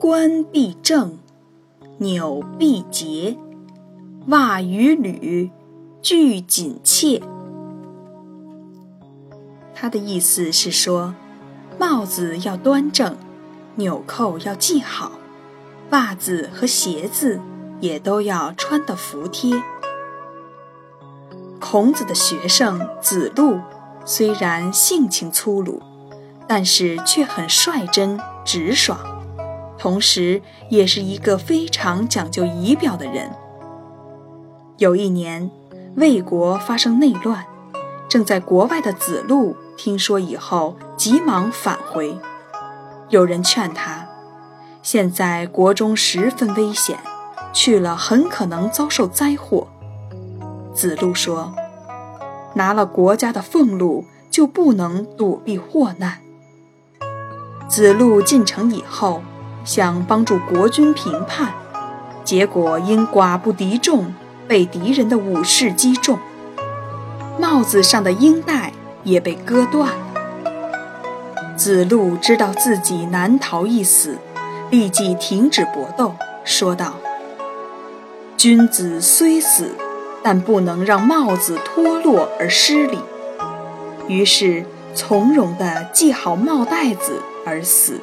冠必正，纽必结，袜与履俱紧切。他的意思是说，帽子要端正，纽扣要系好，袜子和鞋子也都要穿得服帖。孔子的学生子路虽然性情粗鲁，但是却很率真直爽。同时，也是一个非常讲究仪表的人。有一年，魏国发生内乱，正在国外的子路听说以后，急忙返回。有人劝他，现在国中十分危险，去了很可能遭受灾祸。子路说：“拿了国家的俸禄，就不能躲避祸难。”子路进城以后。想帮助国君平叛，结果因寡不敌众，被敌人的武士击中，帽子上的缨带也被割断了。子路知道自己难逃一死，立即停止搏斗，说道：“君子虽死，但不能让帽子脱落而失礼。”于是从容地系好帽带子而死。